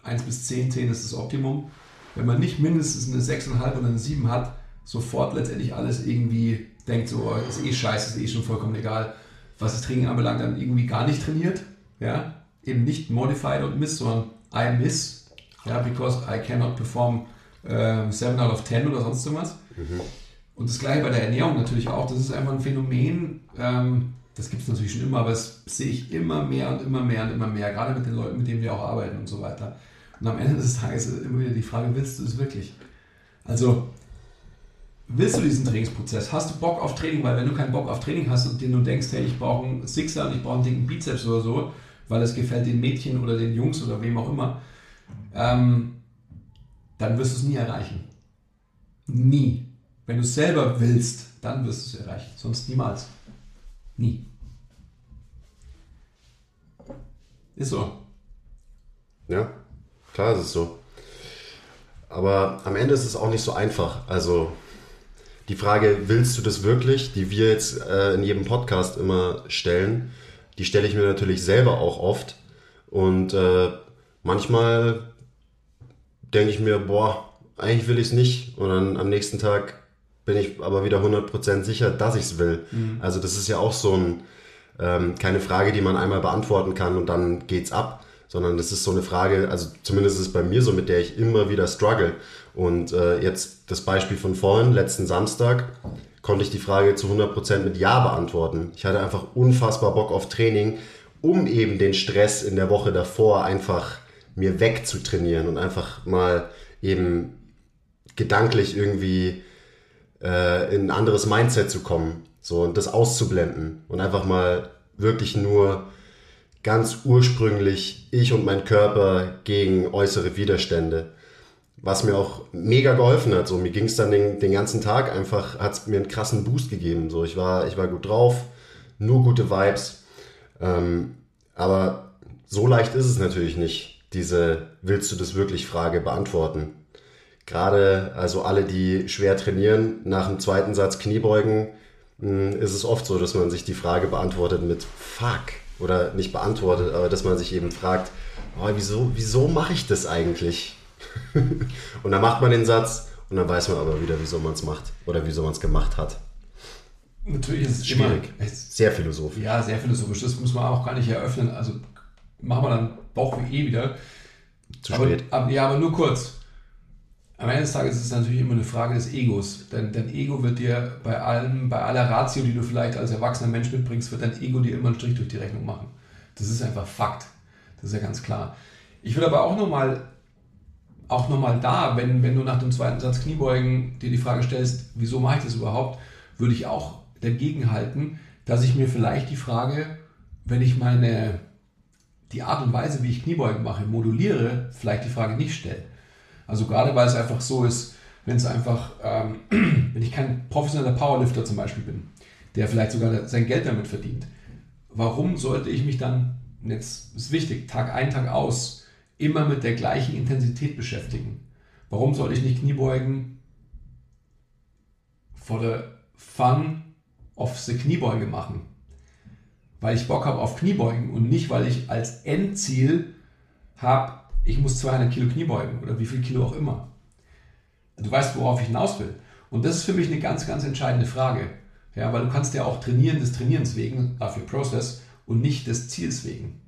1 bis 10, 10 ist das Optimum, wenn man nicht mindestens eine 6,5 oder eine 7 hat, sofort letztendlich alles irgendwie denkt, so oh, ist eh scheiße, ist eh schon vollkommen egal, was das Training anbelangt, dann irgendwie gar nicht trainiert. Ja? Eben nicht modified und miss, sondern I miss, ja, because I cannot perform äh, 7 out of 10 oder sonst irgendwas. Mhm. Und das gleiche bei der Ernährung natürlich auch. Das ist einfach ein Phänomen, ähm, das gibt es natürlich schon immer, aber das sehe ich immer mehr und immer mehr und immer mehr, gerade mit den Leuten, mit denen wir auch arbeiten und so weiter. Und am Ende des Tages ist immer wieder die Frage, willst du es wirklich? Also, willst du diesen Trainingsprozess? Hast du Bock auf Training? Weil wenn du keinen Bock auf Training hast und dir nur denkst, hey, ich brauche einen Sixer und ich brauche einen dicken Bizeps oder so, weil es gefällt den Mädchen oder den Jungs oder wem auch immer, ähm, dann wirst du es nie erreichen. Nie. Wenn du es selber willst, dann wirst du es erreichen. Sonst niemals. Nie. Ist so. Ja, klar ist es so. Aber am Ende ist es auch nicht so einfach. Also die Frage, willst du das wirklich, die wir jetzt äh, in jedem Podcast immer stellen, die stelle ich mir natürlich selber auch oft. Und äh, manchmal denke ich mir, boah, eigentlich will ich es nicht. Und dann am nächsten Tag bin ich aber wieder 100% sicher, dass ich es will. Mhm. Also das ist ja auch so ein, ähm, keine Frage, die man einmal beantworten kann und dann geht's ab, sondern das ist so eine Frage, also zumindest ist es bei mir so, mit der ich immer wieder struggle. Und äh, jetzt das Beispiel von vorhin, letzten Samstag, konnte ich die Frage zu 100% mit Ja beantworten. Ich hatte einfach unfassbar Bock auf Training, um eben den Stress in der Woche davor einfach mir wegzutrainieren und einfach mal eben gedanklich irgendwie äh, in ein anderes Mindset zu kommen. So, und das auszublenden und einfach mal wirklich nur ganz ursprünglich ich und mein Körper gegen äußere Widerstände. Was mir auch mega geholfen hat. So, mir ging es dann den, den ganzen Tag einfach, hat es mir einen krassen Boost gegeben. So, ich war, ich war gut drauf, nur gute Vibes. Ähm, aber so leicht ist es natürlich nicht, diese Willst du das wirklich Frage beantworten. Gerade also alle, die schwer trainieren, nach dem zweiten Satz Kniebeugen, hm, ist es oft so, dass man sich die Frage beantwortet mit Fuck oder nicht beantwortet, aber dass man sich eben fragt, oh, wieso, wieso mache ich das eigentlich? und dann macht man den Satz und dann weiß man aber wieder, wieso man es macht oder wieso man es gemacht hat. Natürlich ist es schwierig. Immer, sehr philosophisch. Ja, sehr philosophisch. Das muss man auch gar nicht eröffnen. Also machen wir dann Bauch wie eh wieder. Zu spät. Aber, ja, aber nur kurz am Ende des Tages ist es natürlich immer eine Frage des Egos. Denn dein Ego wird dir bei allem, bei aller Ratio, die du vielleicht als erwachsener Mensch mitbringst, wird dein Ego dir immer einen Strich durch die Rechnung machen. Das ist einfach Fakt. Das ist ja ganz klar. Ich will aber auch nochmal auch nochmal da, wenn, wenn du nach dem zweiten Satz Kniebeugen dir die Frage stellst, wieso mache ich das überhaupt, würde ich auch dagegen halten, dass ich mir vielleicht die Frage, wenn ich meine, die Art und Weise, wie ich Kniebeugen mache, moduliere, vielleicht die Frage nicht stelle. Also gerade weil es einfach so ist, wenn es einfach, ähm, wenn ich kein professioneller Powerlifter zum Beispiel bin, der vielleicht sogar sein Geld damit verdient, warum sollte ich mich dann, jetzt ist wichtig, Tag ein, Tag aus, immer mit der gleichen Intensität beschäftigen? Warum sollte ich nicht Kniebeugen for the fun of the Kniebeuge machen? Weil ich Bock habe auf Kniebeugen und nicht, weil ich als Endziel habe, ich muss 200 Kilo Knie beugen oder wie viel Kilo auch immer. Du weißt, worauf ich hinaus will. Und das ist für mich eine ganz, ganz entscheidende Frage. Ja, weil du kannst ja auch trainieren des Trainierens wegen, dafür Process, und nicht des Ziels wegen.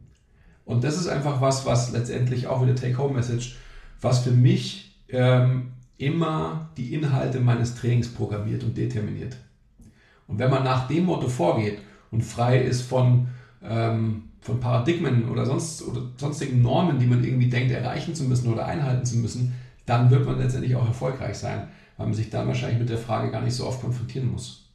Und das ist einfach was, was letztendlich auch wieder Take-Home-Message, was für mich ähm, immer die Inhalte meines Trainings programmiert und determiniert. Und wenn man nach dem Motto vorgeht und frei ist von ähm, von Paradigmen oder, sonst, oder sonstigen Normen, die man irgendwie denkt, erreichen zu müssen oder einhalten zu müssen, dann wird man letztendlich auch erfolgreich sein, weil man sich dann wahrscheinlich mit der Frage gar nicht so oft konfrontieren muss.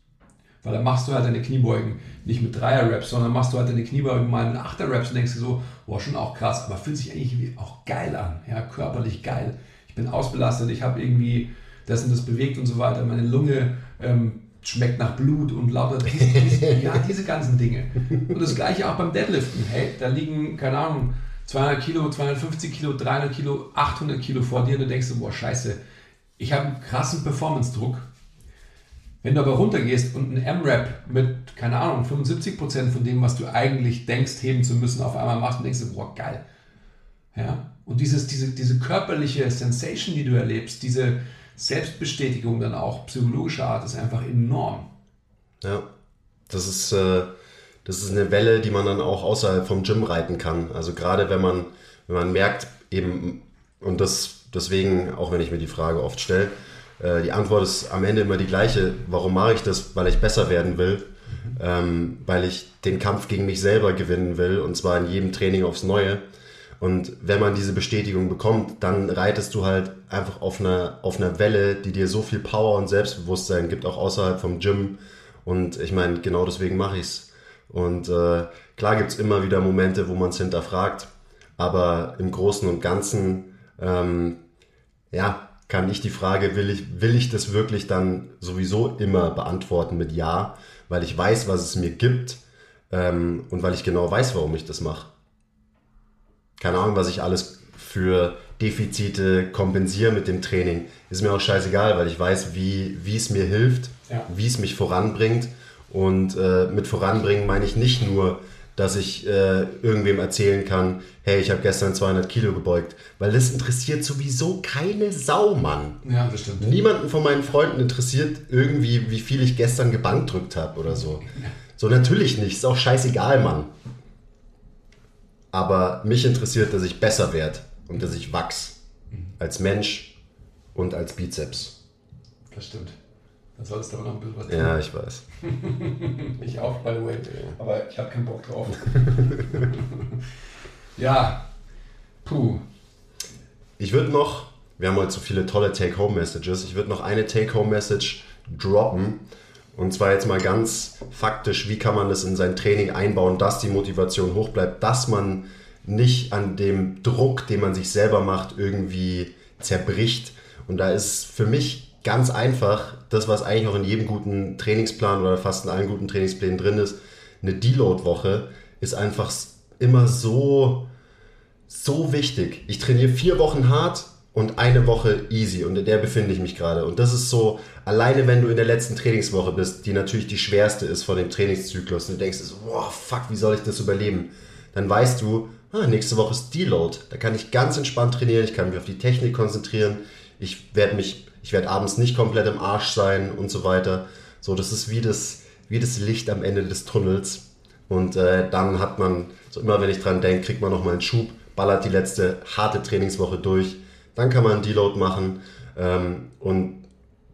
Weil dann machst du halt deine Kniebeugen nicht mit Dreier-Raps, sondern machst du halt deine Kniebeugen mal mit Achter-Raps und denkst dir so, boah, schon auch krass, aber fühlt sich eigentlich auch geil an, ja, körperlich geil. Ich bin ausbelastet, ich habe irgendwie das und das bewegt und so weiter, meine Lunge ähm, schmeckt nach Blut und lauter, ja, diese ganzen Dinge. Und das gleiche auch beim Deadliften. Hey, da liegen, keine Ahnung, 200 Kilo, 250 Kilo, 300 Kilo, 800 Kilo vor dir und du denkst, boah, scheiße, ich habe einen krassen Performance-Druck. Wenn du aber runtergehst und ein M-Rap mit, keine Ahnung, 75% von dem, was du eigentlich denkst, heben zu müssen, auf einmal machst und denkst, boah, geil. Ja? Und dieses, diese, diese körperliche Sensation, die du erlebst, diese Selbstbestätigung dann auch psychologischer Art, ist einfach enorm. Ja, das ist, äh, das ist eine Welle, die man dann auch außerhalb vom Gym reiten kann. Also gerade wenn man, wenn man merkt, eben, und das deswegen, auch wenn ich mir die Frage oft stelle, äh, die Antwort ist am Ende immer die gleiche. Warum mache ich das? Weil ich besser werden will, ähm, weil ich den Kampf gegen mich selber gewinnen will und zwar in jedem Training aufs Neue. Und wenn man diese Bestätigung bekommt, dann reitest du halt einfach auf einer, auf einer Welle, die dir so viel Power und Selbstbewusstsein gibt, auch außerhalb vom Gym. Und ich meine, genau deswegen mache ich es. Und äh, klar gibt es immer wieder Momente, wo man es hinterfragt, aber im Großen und Ganzen, ähm, ja, kann ich die Frage, will ich, will ich das wirklich dann sowieso immer beantworten mit Ja, weil ich weiß, was es mir gibt ähm, und weil ich genau weiß, warum ich das mache keine Ahnung, was ich alles für Defizite kompensiere mit dem Training. Ist mir auch scheißegal, weil ich weiß, wie, wie es mir hilft, ja. wie es mich voranbringt. Und äh, mit voranbringen meine ich nicht nur, dass ich äh, irgendwem erzählen kann, hey, ich habe gestern 200 Kilo gebeugt, weil das interessiert sowieso keine Sau, Mann. Ja, das stimmt. Niemanden von meinen Freunden interessiert irgendwie, wie viel ich gestern gebankdrückt habe oder so. So natürlich nicht, ist auch scheißegal, Mann. Aber mich interessiert, dass ich besser werde und dass ich wachs. Mhm. Als Mensch und als Bizeps. Das stimmt. Dann solltest du aber noch ein bisschen was tun. Ja, ich weiß. ich auch, by the way. Aber ich habe keinen Bock drauf. ja. Puh. Ich würde noch, wir haben heute so viele tolle Take-Home-Messages, ich würde noch eine Take-Home-Message droppen. Und zwar jetzt mal ganz faktisch, wie kann man das in sein Training einbauen, dass die Motivation hoch bleibt, dass man nicht an dem Druck, den man sich selber macht, irgendwie zerbricht. Und da ist für mich ganz einfach das, was eigentlich auch in jedem guten Trainingsplan oder fast in allen guten Trainingsplänen drin ist, eine Deload-Woche ist einfach immer so, so wichtig. Ich trainiere vier Wochen hart, und eine Woche easy und in der befinde ich mich gerade. Und das ist so, alleine wenn du in der letzten Trainingswoche bist, die natürlich die schwerste ist von dem Trainingszyklus und du denkst, wow, fuck, wie soll ich das überleben? Dann weißt du, ah, nächste Woche ist Deload. Da kann ich ganz entspannt trainieren, ich kann mich auf die Technik konzentrieren, ich werde mich, ich werde abends nicht komplett im Arsch sein und so weiter. So, das ist wie das, wie das Licht am Ende des Tunnels. Und äh, dann hat man, so immer wenn ich dran denke, kriegt man nochmal einen Schub, ballert die letzte harte Trainingswoche durch dann kann man einen Deload machen. Ähm, und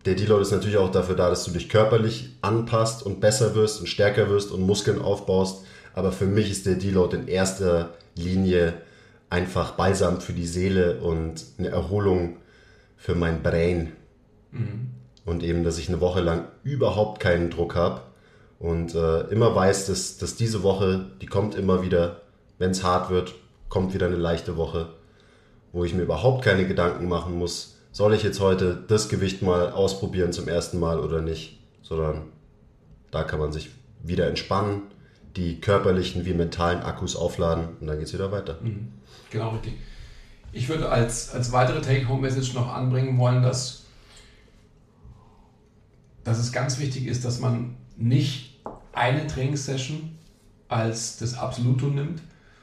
der Deload ist natürlich auch dafür da, dass du dich körperlich anpasst und besser wirst und stärker wirst und Muskeln aufbaust. Aber für mich ist der Deload in erster Linie einfach Balsam für die Seele und eine Erholung für mein Brain. Mhm. Und eben, dass ich eine Woche lang überhaupt keinen Druck habe und äh, immer weiß, dass, dass diese Woche, die kommt immer wieder, wenn es hart wird, kommt wieder eine leichte Woche wo ich mir überhaupt keine Gedanken machen muss, soll ich jetzt heute das Gewicht mal ausprobieren zum ersten Mal oder nicht, sondern da kann man sich wieder entspannen, die körperlichen wie mentalen Akkus aufladen und dann geht es wieder weiter. Mhm. Genau, richtig. Ich würde als, als weitere Take-Home-Message noch anbringen wollen, dass, dass es ganz wichtig ist, dass man nicht eine Trainingssession als das Absolutum nimmt,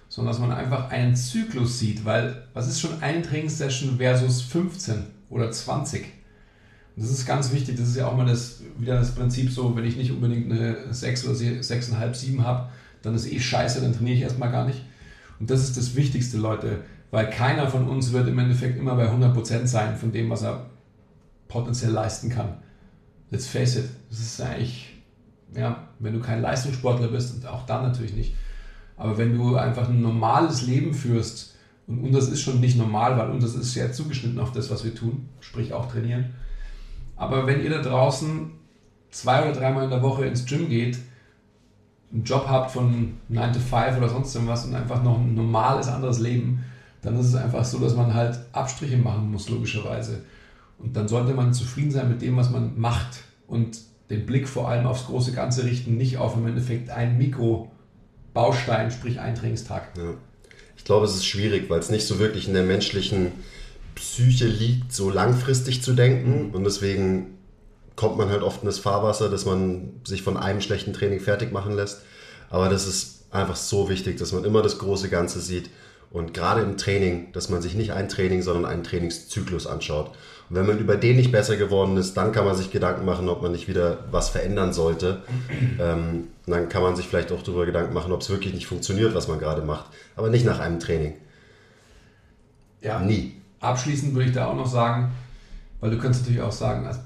sondern dass man einfach einen Zyklus sieht, weil was ist schon eine Trainingssession versus 15 oder 20? Und das ist ganz wichtig, das ist ja auch mal das, wieder das Prinzip so, wenn ich nicht unbedingt eine 6 oder 6,5, 7 habe, dann ist eh scheiße, dann trainiere ich erstmal gar nicht. Und das ist das Wichtigste, Leute, weil keiner von uns wird im Endeffekt immer bei 100% sein von dem, was er potenziell leisten kann. Let's face it, das ist eigentlich, ja, wenn du kein Leistungssportler bist und auch dann natürlich nicht, aber wenn du einfach ein normales Leben führst, und, das ist schon nicht normal, weil unseres ist sehr zugeschnitten auf das, was wir tun, sprich auch trainieren. Aber wenn ihr da draußen zwei oder dreimal in der Woche ins Gym geht, einen Job habt von 9 to 5 oder sonst irgendwas und einfach noch ein normales anderes Leben, dann ist es einfach so, dass man halt Abstriche machen muss, logischerweise. Und dann sollte man zufrieden sein mit dem, was man macht und den Blick vor allem aufs große Ganze richten, nicht auf im Endeffekt einen Mikrobaustein, sprich einen Trainingstag. Ja. Ich glaube, es ist schwierig, weil es nicht so wirklich in der menschlichen Psyche liegt, so langfristig zu denken. Und deswegen kommt man halt oft in das Fahrwasser, dass man sich von einem schlechten Training fertig machen lässt. Aber das ist einfach so wichtig, dass man immer das große Ganze sieht. Und gerade im Training, dass man sich nicht ein Training, sondern einen Trainingszyklus anschaut. Und wenn man über den nicht besser geworden ist, dann kann man sich Gedanken machen, ob man nicht wieder was verändern sollte. Ähm, dann kann man sich vielleicht auch darüber Gedanken machen, ob es wirklich nicht funktioniert, was man gerade macht. Aber nicht nach einem Training. Ja. Nie. Abschließend würde ich da auch noch sagen, weil du könntest natürlich auch sagen, also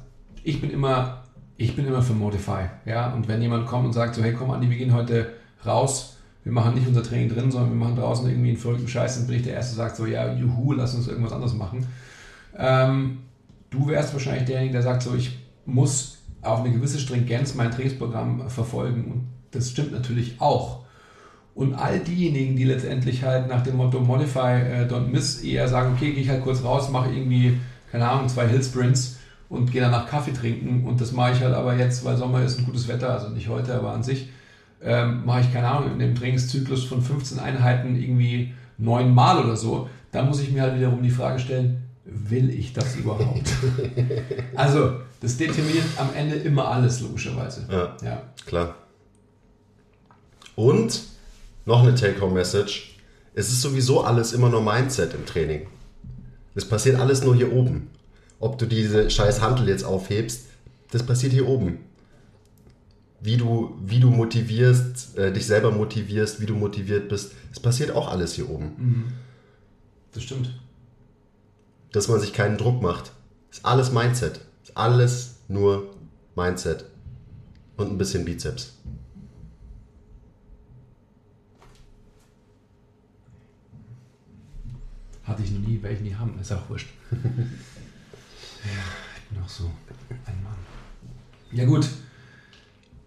ich bin immer, ich bin immer für Modify. Ja? Und wenn jemand kommt und sagt so, hey komm Andi, wir gehen heute raus, wir machen nicht unser Training drin, sondern wir machen draußen irgendwie einen verrückten Scheiß, dann bin ich der Erste, der sagt so, ja, juhu, lass uns irgendwas anderes machen. Ähm, du wärst wahrscheinlich derjenige, der sagt so, ich muss auf eine gewisse Stringenz mein Trainingsprogramm verfolgen. Und das stimmt natürlich auch. Und all diejenigen, die letztendlich halt nach dem Motto Modify, äh, don't miss, eher sagen, okay, gehe ich halt kurz raus, mache irgendwie, keine Ahnung, zwei Hill Sprints und gehe danach Kaffee trinken. Und das mache ich halt aber jetzt, weil Sommer ist ein gutes Wetter, also nicht heute, aber an sich, ähm, mache ich, keine Ahnung, in dem Trainingszyklus von 15 Einheiten irgendwie neunmal oder so. Da muss ich mir halt wiederum die Frage stellen, will ich das überhaupt? also, das determiniert am Ende immer alles, logischerweise. Ja, ja. klar. Und noch eine Take-Home-Message. Es ist sowieso alles immer nur Mindset im Training. Es passiert alles nur hier oben. Ob du diese scheiß Handel jetzt aufhebst, das passiert hier oben. Wie du, wie du motivierst, äh, dich selber motivierst, wie du motiviert bist, das passiert auch alles hier oben. Mhm. Das stimmt dass man sich keinen Druck macht. Ist alles Mindset. Ist alles nur Mindset. Und ein bisschen Bizeps. Hatte ich noch nie, werde ich nie haben, ist auch wurscht. ja, ich bin auch so ein Mann. Ja gut.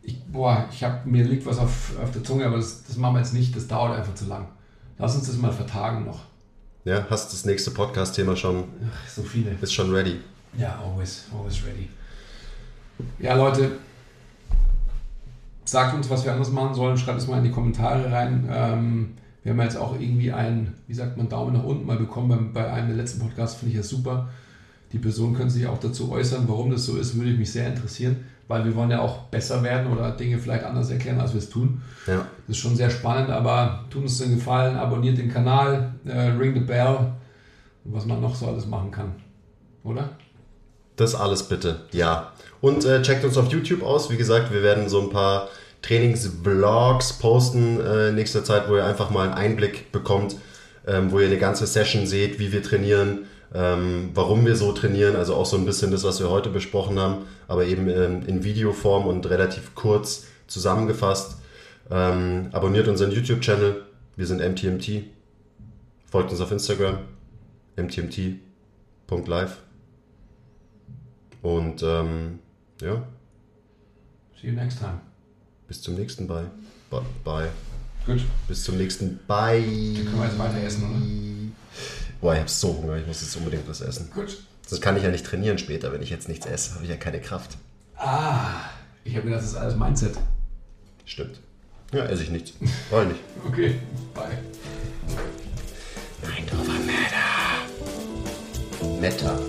Ich, boah, ich hab, mir liegt was auf, auf der Zunge, aber das, das machen wir jetzt nicht, das dauert einfach zu lang. Lass uns das mal vertagen noch. Ja, hast das nächste Podcast-Thema schon? Ach, so viele. Bist schon ready? Ja, always, always ready. Ja, Leute, sagt uns, was wir anders machen sollen. Schreibt es mal in die Kommentare rein. Ähm, wir haben jetzt auch irgendwie einen, wie sagt man, Daumen nach unten mal bekommen bei, bei einem der letzten Podcasts. Finde ich ja super. Die Person können sich auch dazu äußern, warum das so ist, würde mich sehr interessieren weil wir wollen ja auch besser werden oder Dinge vielleicht anders erklären, als wir es tun. Ja. Das ist schon sehr spannend, aber tut uns den Gefallen, abonniert den Kanal, äh, ring the bell, was man noch so alles machen kann. Oder? Das alles bitte, ja. Und äh, checkt uns auf YouTube aus. Wie gesagt, wir werden so ein paar Trainingsvlogs posten äh, in nächster Zeit, wo ihr einfach mal einen Einblick bekommt, ähm, wo ihr eine ganze Session seht, wie wir trainieren, ähm, warum wir so trainieren, also auch so ein bisschen das, was wir heute besprochen haben, aber eben in, in Videoform und relativ kurz zusammengefasst. Ähm, abonniert unseren YouTube-Channel, wir sind MTMT. Folgt uns auf Instagram, mtmt.live. Und ähm, ja. See you next time. Bis zum nächsten Bye. Bye. Gut. Bis zum nächsten Bye. Dann können wir jetzt weiter essen, oder? Boah, ich habe so Hunger, ich muss jetzt unbedingt was essen. Gut. Sonst kann ich ja nicht trainieren später, wenn ich jetzt nichts esse, habe ich ja keine Kraft. Ah, ich habe gedacht, das ist alles Mindset. Stimmt. Ja, esse ich nichts. Brauche nicht. okay, bye. Mind over Matter. Meta.